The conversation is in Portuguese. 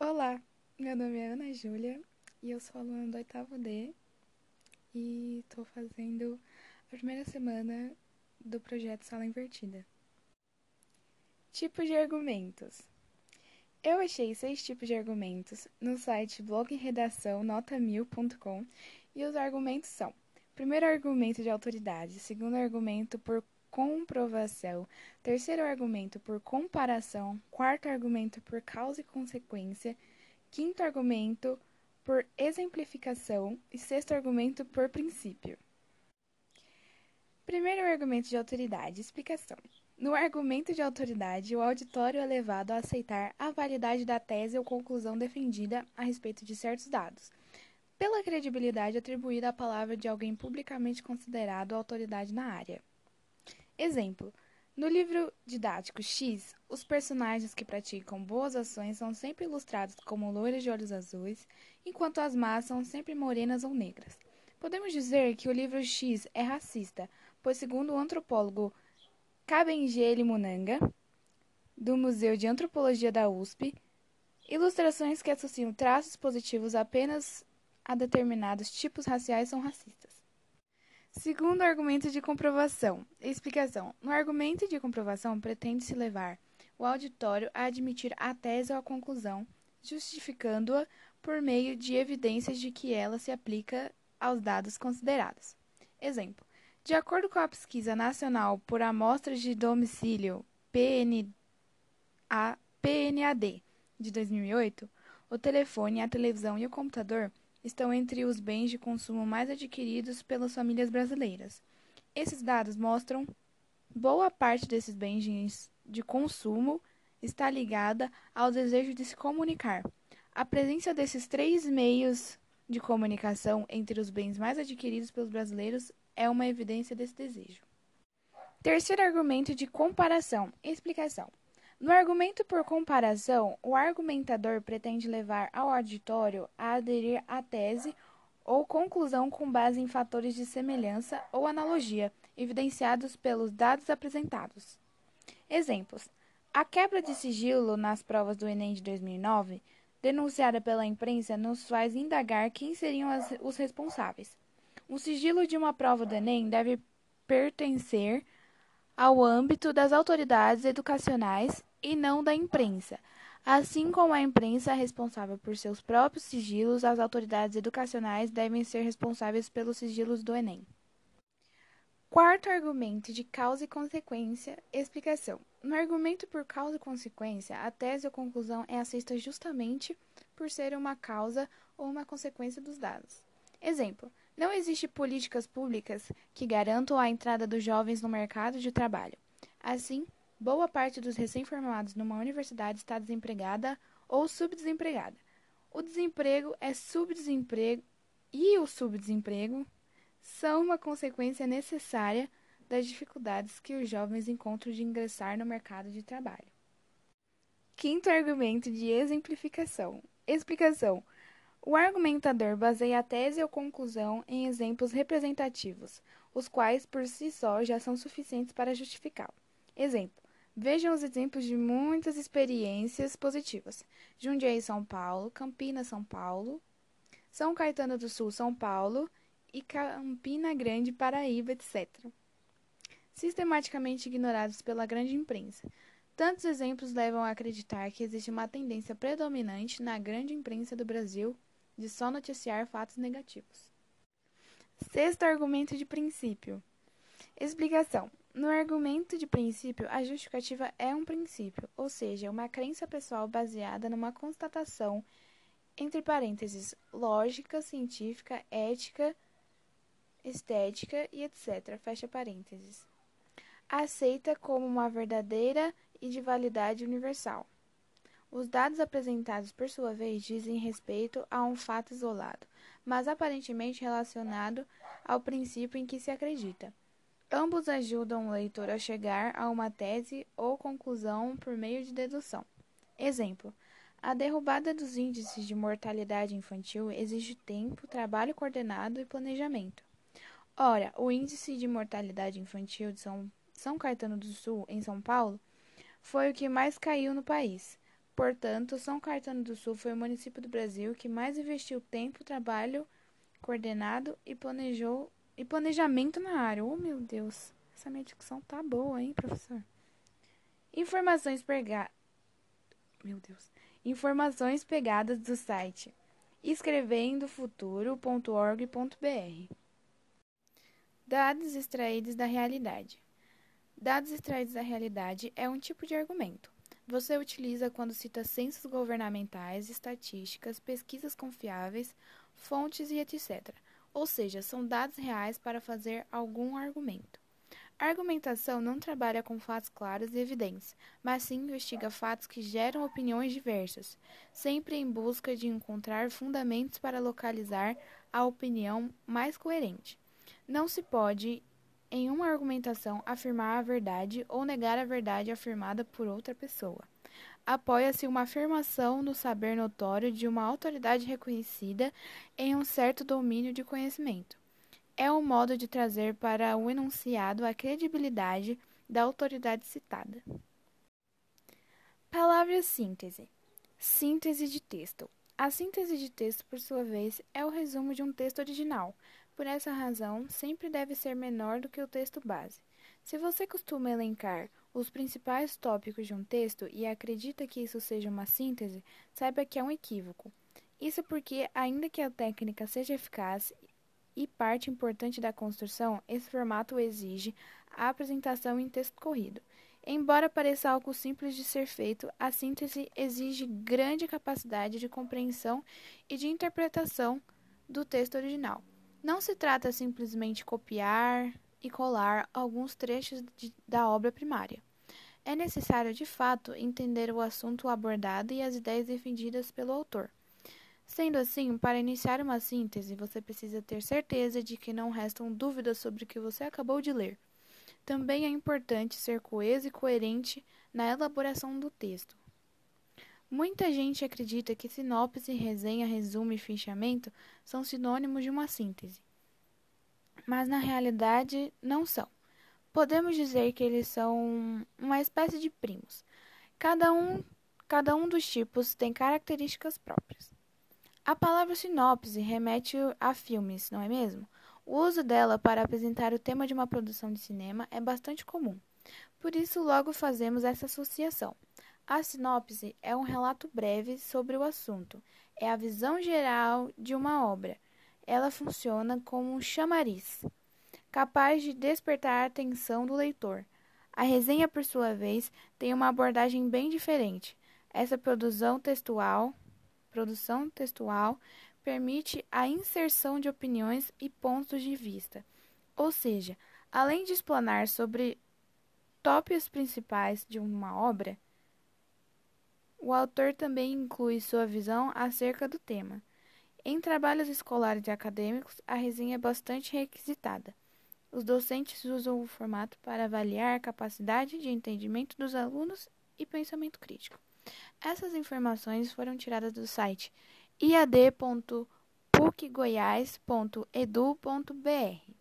Olá, meu nome é Ana Júlia e eu sou aluna do oitavo D e estou fazendo a primeira semana do projeto Sala Invertida. Tipos de argumentos. Eu achei seis tipos de argumentos no site blogredação.nota1000.com e os argumentos são: primeiro argumento de autoridade, segundo argumento por comprovação, terceiro argumento por comparação, quarto argumento por causa e consequência, quinto argumento por exemplificação e sexto argumento por princípio. Primeiro argumento de autoridade, explicação. No argumento de autoridade, o auditório é levado a aceitar a validade da tese ou conclusão defendida a respeito de certos dados, pela credibilidade atribuída à palavra de alguém publicamente considerado autoridade na área. Exemplo: no livro didático X, os personagens que praticam boas ações são sempre ilustrados como loiras de olhos azuis, enquanto as más são sempre morenas ou negras. Podemos dizer que o livro X é racista, pois, segundo o antropólogo Kabengele Munanga, do Museu de Antropologia da USP, ilustrações que associam traços positivos apenas a determinados tipos raciais são racistas. Segundo argumento de comprovação. Explicação. No argumento de comprovação, pretende-se levar o auditório a admitir a tese ou a conclusão, justificando-a por meio de evidências de que ela se aplica aos dados considerados. Exemplo. De acordo com a Pesquisa Nacional por Amostras de Domicílio PNA, PNAD de 2008, o telefone, a televisão e o computador estão entre os bens de consumo mais adquiridos pelas famílias brasileiras. Esses dados mostram boa parte desses bens de consumo está ligada ao desejo de se comunicar. A presença desses três meios de comunicação entre os bens mais adquiridos pelos brasileiros é uma evidência desse desejo. Terceiro argumento de comparação. Explicação. No argumento por comparação, o argumentador pretende levar ao auditório a aderir à tese ou conclusão com base em fatores de semelhança ou analogia evidenciados pelos dados apresentados. Exemplos: a quebra de sigilo nas provas do Enem de 2009, denunciada pela imprensa, nos faz indagar quem seriam as, os responsáveis. O sigilo de uma prova do Enem deve pertencer ao âmbito das autoridades educacionais e não da imprensa. Assim como a imprensa é responsável por seus próprios sigilos, as autoridades educacionais devem ser responsáveis pelos sigilos do Enem. Quarto argumento de causa e consequência, explicação. No argumento por causa e consequência, a tese ou conclusão é aceita justamente por ser uma causa ou uma consequência dos dados. Exemplo: não existe políticas públicas que garantam a entrada dos jovens no mercado de trabalho. Assim, Boa parte dos recém-formados numa universidade está desempregada ou subdesempregada. O desemprego é subdesemprego e o subdesemprego são uma consequência necessária das dificuldades que os jovens encontram de ingressar no mercado de trabalho. Quinto argumento de exemplificação. Explicação. O argumentador baseia a tese ou conclusão em exemplos representativos, os quais por si só já são suficientes para justificá-lo. Exemplo: Vejam os exemplos de muitas experiências positivas. Jundiaí, São Paulo, Campinas, São Paulo, São Caetano do Sul, São Paulo e Campina Grande, Paraíba, etc. Sistematicamente ignorados pela grande imprensa. Tantos exemplos levam a acreditar que existe uma tendência predominante na grande imprensa do Brasil de só noticiar fatos negativos. Sexto argumento de princípio. Explicação. No argumento de princípio, a justificativa é um princípio, ou seja, uma crença pessoal baseada numa constatação, entre parênteses, lógica, científica, ética, estética e etc. Fecha parênteses. Aceita como uma verdadeira e de validade universal. Os dados apresentados, por sua vez, dizem respeito a um fato isolado, mas aparentemente relacionado ao princípio em que se acredita. Ambos ajudam o leitor a chegar a uma tese ou conclusão por meio de dedução. Exemplo: a derrubada dos índices de mortalidade infantil exige tempo, trabalho coordenado e planejamento. Ora, o índice de mortalidade infantil de São, São Caetano do Sul, em São Paulo, foi o que mais caiu no país. Portanto, São Caetano do Sul foi o município do Brasil que mais investiu tempo, trabalho coordenado e planejou e planejamento na área. Oh, meu Deus. Essa minha dicção tá boa, hein, professor? Informações pegadas. Meu Deus. Informações pegadas do site escrevendofuturo.org.br. Dados extraídos da realidade. Dados extraídos da realidade é um tipo de argumento. Você utiliza quando cita censos governamentais, estatísticas, pesquisas confiáveis, fontes e etc. Ou seja, são dados reais para fazer algum argumento. A argumentação não trabalha com fatos claros e evidentes, mas sim investiga fatos que geram opiniões diversas, sempre em busca de encontrar fundamentos para localizar a opinião mais coerente. Não se pode, em uma argumentação, afirmar a verdade ou negar a verdade afirmada por outra pessoa. Apoia-se uma afirmação no saber notório de uma autoridade reconhecida em um certo domínio de conhecimento é um modo de trazer para o enunciado a credibilidade da autoridade citada. Palavra síntese. Síntese de texto. A síntese de texto, por sua vez, é o resumo de um texto original. Por essa razão, sempre deve ser menor do que o texto base. Se você costuma elencar os principais tópicos de um texto e acredita que isso seja uma síntese, saiba que é um equívoco. Isso porque, ainda que a técnica seja eficaz e parte importante da construção, esse formato exige a apresentação em texto corrido. Embora pareça algo simples de ser feito, a síntese exige grande capacidade de compreensão e de interpretação do texto original. Não se trata simplesmente copiar e colar alguns trechos de, da obra primária. É necessário, de fato, entender o assunto abordado e as ideias defendidas pelo autor. Sendo assim, para iniciar uma síntese, você precisa ter certeza de que não restam dúvidas sobre o que você acabou de ler. Também é importante ser coeso e coerente na elaboração do texto. Muita gente acredita que sinopse, resenha, resumo e fichamento são sinônimos de uma síntese. Mas na realidade não são. Podemos dizer que eles são uma espécie de primos. Cada um, cada um dos tipos tem características próprias. A palavra sinopse remete a filmes, não é mesmo? O uso dela para apresentar o tema de uma produção de cinema é bastante comum. Por isso, logo fazemos essa associação. A sinopse é um relato breve sobre o assunto, é a visão geral de uma obra. Ela funciona como um chamariz, capaz de despertar a atenção do leitor. A resenha, por sua vez, tem uma abordagem bem diferente. Essa produção textual produção textual permite a inserção de opiniões e pontos de vista, ou seja, além de explanar sobre tópicos principais de uma obra, o autor também inclui sua visão acerca do tema. Em trabalhos escolares e acadêmicos, a resenha é bastante requisitada. Os docentes usam o formato para avaliar a capacidade de entendimento dos alunos e pensamento crítico. Essas informações foram tiradas do site iad.pucgoiás.edu.br.